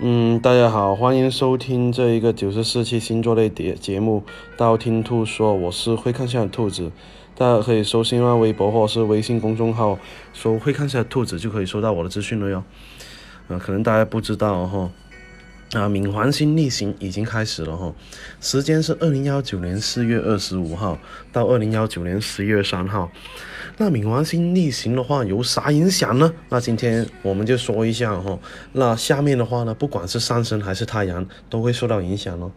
嗯，大家好，欢迎收听这一个九十四期星座类节节目《道听途说》，我是会看相的兔子。大家可以搜新浪微博或是微信公众号搜“会看相的兔子”，就可以收到我的资讯了哟。嗯，可能大家不知道哈，啊，冥王星逆行已经开始了哈，时间是二零幺九年四月二十五号到二零幺九年十月三号。那冥王星逆行的话有啥影响呢？那今天我们就说一下哈。那下面的话呢，不管是上升还是太阳，都会受到影响哦。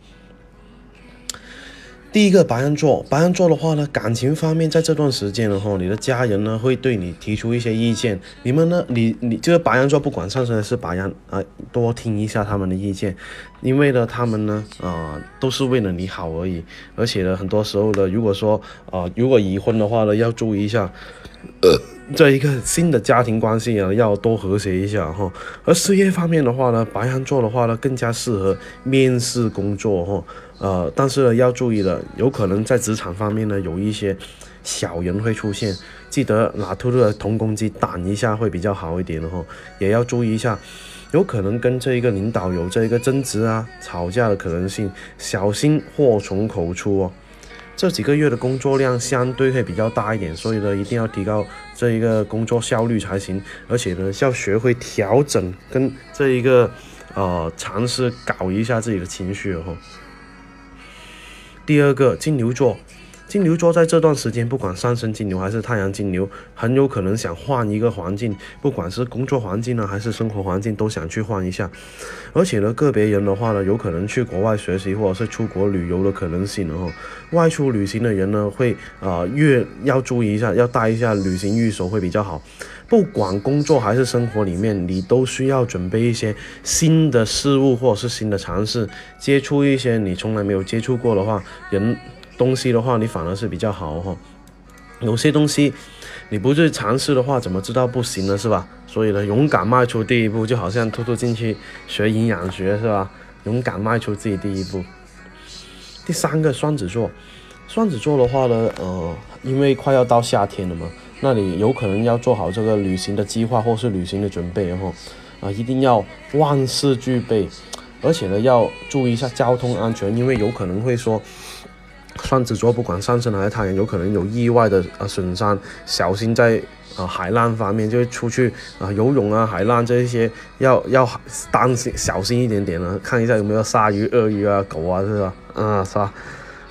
第一个白羊座，白羊座的话呢，感情方面在这段时间的话，你的家人呢会对你提出一些意见。你们呢，你你这个白羊座，不管上升还是白羊啊，多听一下他们的意见，因为呢，他们呢，啊，都是为了你好而已。而且呢，很多时候呢，如果说啊，如果已婚的话呢，要注意一下，呃，这一个新的家庭关系啊，要多和谐一下哈。而事业方面的话呢，白羊座的话呢，更加适合面试工作哈。呃，但是呢，要注意了，有可能在职场方面呢，有一些小人会出现，记得拿兔兔的同攻击挡一下会比较好一点哈，也要注意一下，有可能跟这一个领导有这一个争执啊、吵架的可能性，小心祸从口出哦。这几个月的工作量相对会比较大一点，所以呢，一定要提高这一个工作效率才行，而且呢，要学会调整跟这一个呃，尝试搞一下自己的情绪哦。第二个金牛座，金牛座在这段时间，不管上升金牛还是太阳金牛，很有可能想换一个环境，不管是工作环境呢，还是生活环境，都想去换一下。而且呢，个别人的话呢，有可能去国外学习或者是出国旅游的可能性哦。外出旅行的人呢，会啊越要注意一下，要带一下旅行预手会比较好。不管工作还是生活里面，你都需要准备一些新的事物或者是新的尝试，接触一些你从来没有接触过的话，人东西的话，你反而是比较好哈。有些东西你不去尝试的话，怎么知道不行呢？是吧？所以呢，勇敢迈出第一步，就好像突突进去学营养学是吧？勇敢迈出自己第一步。第三个双子座，双子座的话呢，呃，因为快要到夏天了嘛。那你有可能要做好这个旅行的计划或是旅行的准备，然后啊，一定要万事俱备，而且呢要注意一下交通安全，因为有可能会说双子座不管上升还是太阳，有可能有意外的呃损伤，小心在啊海浪方面，就是出去啊游泳啊海浪这一些要要当心小心一点点了，看一下有没有鲨鱼、鳄鱼啊、狗啊，是吧？啊，是吧？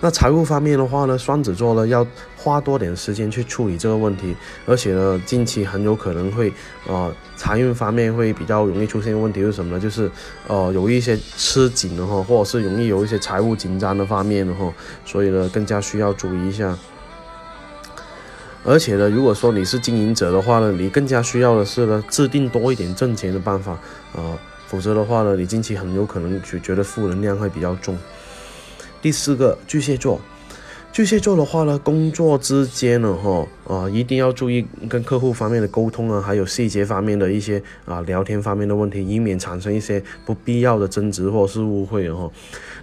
那财务方面的话呢，双子座呢要花多点时间去处理这个问题，而且呢，近期很有可能会，呃，财运方面会比较容易出现问题是什么呢？就是，呃，有一些吃紧的哈，或者是容易有一些财务紧张的方面的哈，所以呢，更加需要注意一下。而且呢，如果说你是经营者的话呢，你更加需要的是呢，制定多一点挣钱的办法，啊，否则的话呢，你近期很有可能就觉得负能量会比较重。第四个巨蟹座，巨蟹座的话呢，工作之间呢，哈啊，一定要注意跟客户方面的沟通啊，还有细节方面的一些啊聊天方面的问题，以免产生一些不必要的争执或是误会哈。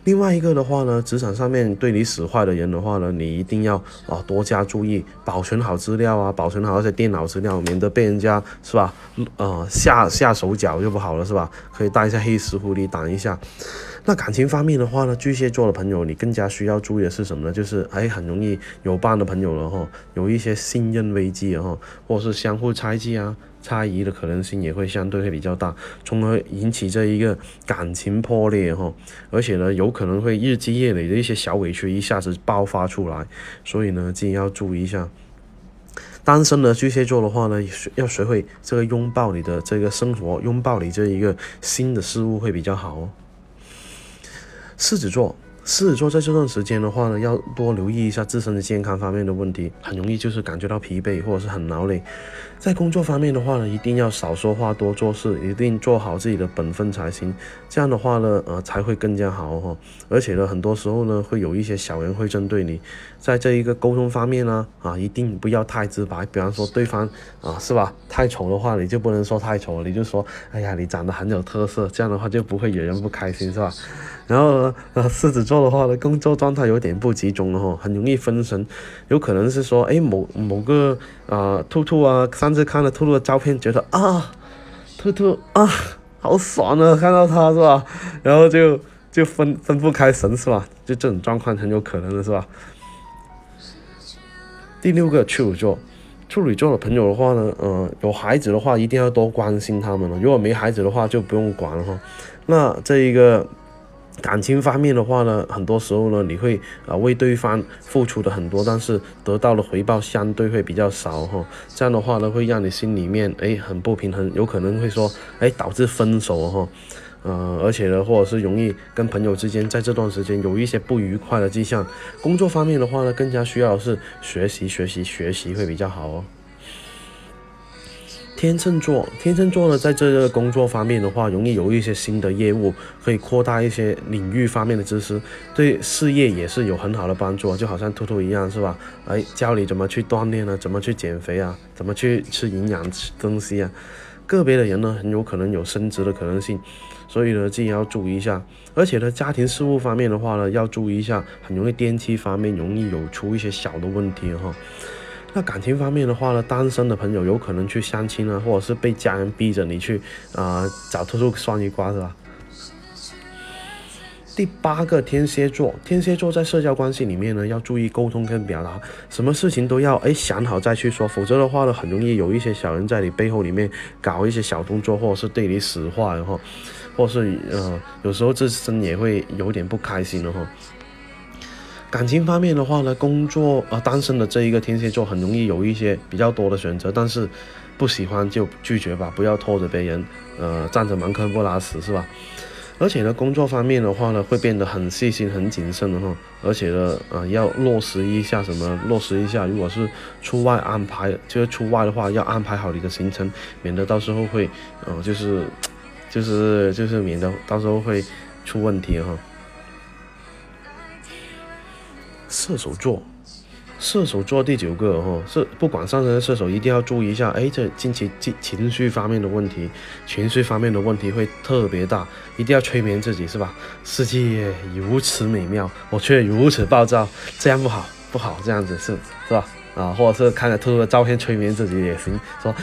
另外一个的话呢，职场上面对你使坏的人的话呢，你一定要啊多加注意，保存好资料啊，保存好那些电脑资料，免得被人家是吧，呃下下手脚就不好了是吧？可以带一下黑石狐狸挡一下。那感情方面的话呢，巨蟹座的朋友，你更加需要注意的是什么呢？就是哎，很容易有伴的朋友了哈，有一些信任危机哈，或是相互猜忌啊、猜疑的可能性也会相对会比较大，从而引起这一个感情破裂哈。而且呢，有可能会日积月累的一些小委屈一下子爆发出来，所以呢，自己要注意一下。单身的巨蟹座的话呢，要学会这个拥抱你的这个生活，拥抱你这一个新的事物会比较好哦。狮子座，狮子座在这段时间的话呢，要多留意一下自身的健康方面的问题，很容易就是感觉到疲惫或者是很劳累。在工作方面的话呢，一定要少说话，多做事，一定做好自己的本分才行。这样的话呢，呃，才会更加好哈。而且呢，很多时候呢，会有一些小人会针对你，在这一个沟通方面呢，啊，一定不要太直白。比方说对方啊，是吧？太丑的话，你就不能说太丑，你就说，哎呀，你长得很有特色，这样的话就不会惹人不开心，是吧？然后呢呃，狮子座的话呢，工作状态有点不集中了哈，很容易分神，有可能是说，哎，某某个啊，兔兔啊，上次看了兔兔的照片，觉得啊，兔兔啊，好爽啊，看到他是吧？然后就就分分不开神是吧？就这种状况很有可能的是吧？第六个处女座，处女座的朋友的话呢，呃，有孩子的话一定要多关心他们了。如果没孩子的话就不用管了哈。那这一个感情方面的话呢，很多时候呢，你会啊为对方付出的很多，但是得到的回报相对会比较少哈。这样的话呢，会让你心里面哎很不平衡，有可能会说哎导致分手哈。呃，而且呢，或者是容易跟朋友之间在这段时间有一些不愉快的迹象。工作方面的话呢，更加需要是学习、学习、学习会比较好哦。天秤座，天秤座呢，在这个工作方面的话，容易有一些新的业务，可以扩大一些领域方面的知识，对事业也是有很好的帮助。就好像兔兔一样，是吧？哎，教你怎么去锻炼啊，怎么去减肥啊，怎么去吃营养东西啊。个别的人呢，很有可能有升职的可能性。所以呢，自己要注意一下，而且呢，家庭事务方面的话呢，要注意一下，很容易电器方面容易有出一些小的问题哈。那感情方面的话呢，单身的朋友有可能去相亲啊，或者是被家人逼着你去啊找特殊双鱼瓜是吧？第八个天蝎座，天蝎座在社交关系里面呢，要注意沟通跟表达，什么事情都要哎想好再去说，否则的话呢，很容易有一些小人在你背后里面搞一些小动作，或者是对你使坏，然后。或是呃，有时候自身也会有点不开心的哈。感情方面的话呢，工作啊，单身的这一个天蝎座很容易有一些比较多的选择，但是不喜欢就拒绝吧，不要拖着别人，呃，站着门口不拉屎是吧？而且呢，工作方面的话呢，会变得很细心、很谨慎的哈。而且呢，啊，要落实一下什么？落实一下，如果是出外安排，就是出外的话，要安排好你的行程，免得到时候会，呃，就是。就是就是免得到时候会出问题哈。射手座，射手座第九个哈，是不管上升射手一定要注意一下，哎，这近期情情绪方面的问题，情绪方面的问题会特别大，一定要催眠自己是吧？世界如此美妙，我却如此暴躁，这样不好不好，这样子是是吧？啊，或者是看着兔兔的照片催眠自己也行，说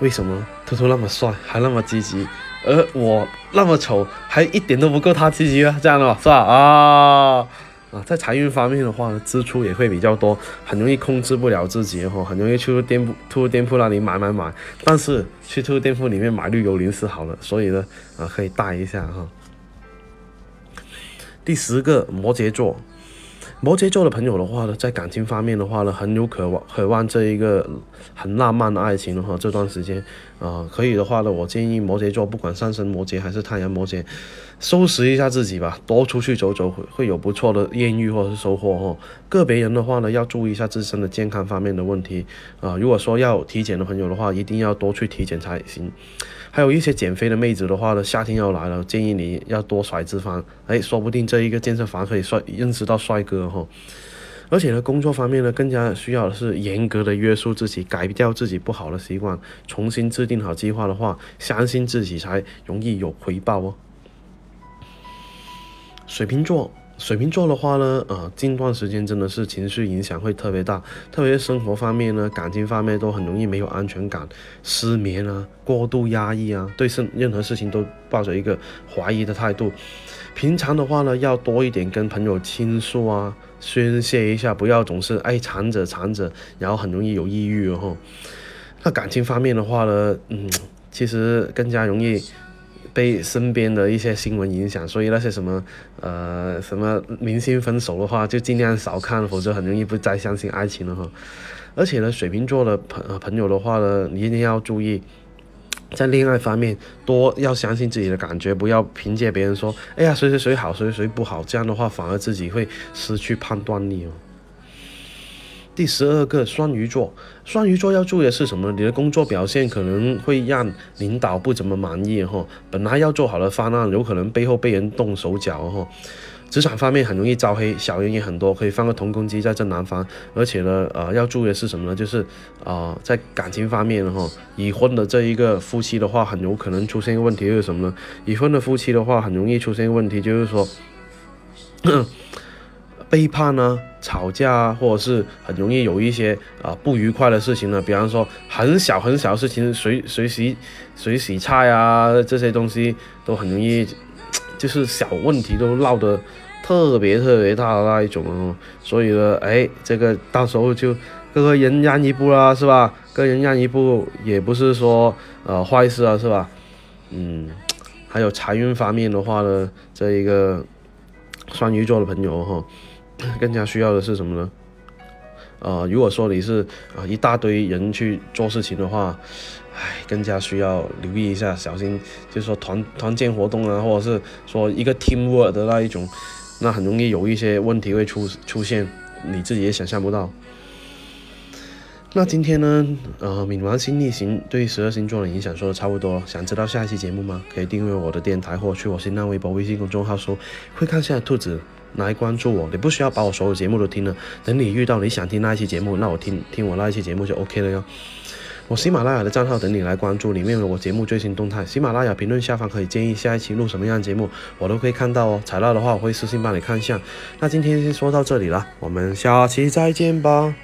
为什么兔兔那么帅，还那么积极？而我那么丑，还一点都不够他积极啊，这样的是吧？啊啊，在财运方面的话呢，支出也会比较多，很容易控制不了自己哈，很容易去店铺、兔店铺那里买买买。但是去兔店铺里面买绿油零是好了，所以呢，啊，可以带一下哈。第十个摩羯座。摩羯座的朋友的话呢，在感情方面的话呢，很有渴望渴望这一个很浪漫的爱情的话，这段时间啊，可以的话呢，我建议摩羯座不管上升摩羯还是太阳摩羯，收拾一下自己吧，多出去走走会会有不错的艳遇或者是收获哈。个别人的话呢，要注意一下自身的健康方面的问题啊。如果说要体检的朋友的话，一定要多去体检才行。还有一些减肥的妹子的话呢，夏天要来了，建议你要多甩脂肪，哎，说不定这一个健身房可以帅认识到帅哥哈。而且呢，工作方面呢，更加需要的是严格的约束自己，改掉自己不好的习惯，重新制定好计划的话，相信自己才容易有回报哦。水瓶座。水瓶座的话呢，呃，近段时间真的是情绪影响会特别大，特别是生活方面呢，感情方面都很容易没有安全感，失眠啊，过度压抑啊，对任任何事情都抱着一个怀疑的态度。平常的话呢，要多一点跟朋友倾诉啊，宣泄一下，不要总是爱藏着藏着，然后很容易有抑郁哦。那感情方面的话呢，嗯，其实更加容易。被身边的一些新闻影响，所以那些什么呃什么明星分手的话，就尽量少看，否则很容易不再相信爱情了哈。而且呢，水瓶座的朋朋友的话呢，你一定要注意，在恋爱方面多要相信自己的感觉，不要凭借别人说，哎呀谁谁谁好，谁谁谁不好，这样的话反而自己会失去判断力哦。第十二个双鱼座，双鱼座要注意的是什么？你的工作表现可能会让领导不怎么满意哈。本来要做好的方案，有可能背后被人动手脚哈。职场方面很容易招黑，小人也很多，可以放个同工鸡在正南方。而且呢，呃，要注意的是什么呢？就是啊，在感情方面哈，已婚的这一个夫妻的话，很有可能出现一个问题就是什么呢？已婚的夫妻的话，很容易出现问题，就是说。背叛呢、吵架啊，或者是很容易有一些啊不愉快的事情呢，比方说很小很小的事情，谁谁洗谁洗菜啊，这些东西都很容易，就是小问题都闹得特别特别大的那一种哦。所以呢，哎，这个到时候就各个人让一步啦，是吧？各人让一步也不是说呃坏事啊，是吧？嗯，还有财运方面的话呢，这一个双鱼座的朋友哈。更加需要的是什么呢？呃，如果说你是啊一大堆人去做事情的话，唉，更加需要留意一下，小心，就是说团团建活动啊，或者是说一个 team work 的那一种，那很容易有一些问题会出出现，你自己也想象不到。那今天呢，呃，冥王星逆行对十二星座的影响说的差不多，想知道下一期节目吗？可以订阅我的电台，或去我新浪微博、微信公众号说“会看下兔子”。来关注我你不需要把我所有节目都听了。等你遇到你想听那一期节目那我听听我那一期节目就 ok 了哟。我喜马拉雅的账号等你来关注里面有我节目最新动态喜马拉雅评论下方可以建议下一期录什么样节目我都可以看到哦。材料的话我会私信帮你看一下那今天先说到这里了我们下期再见吧。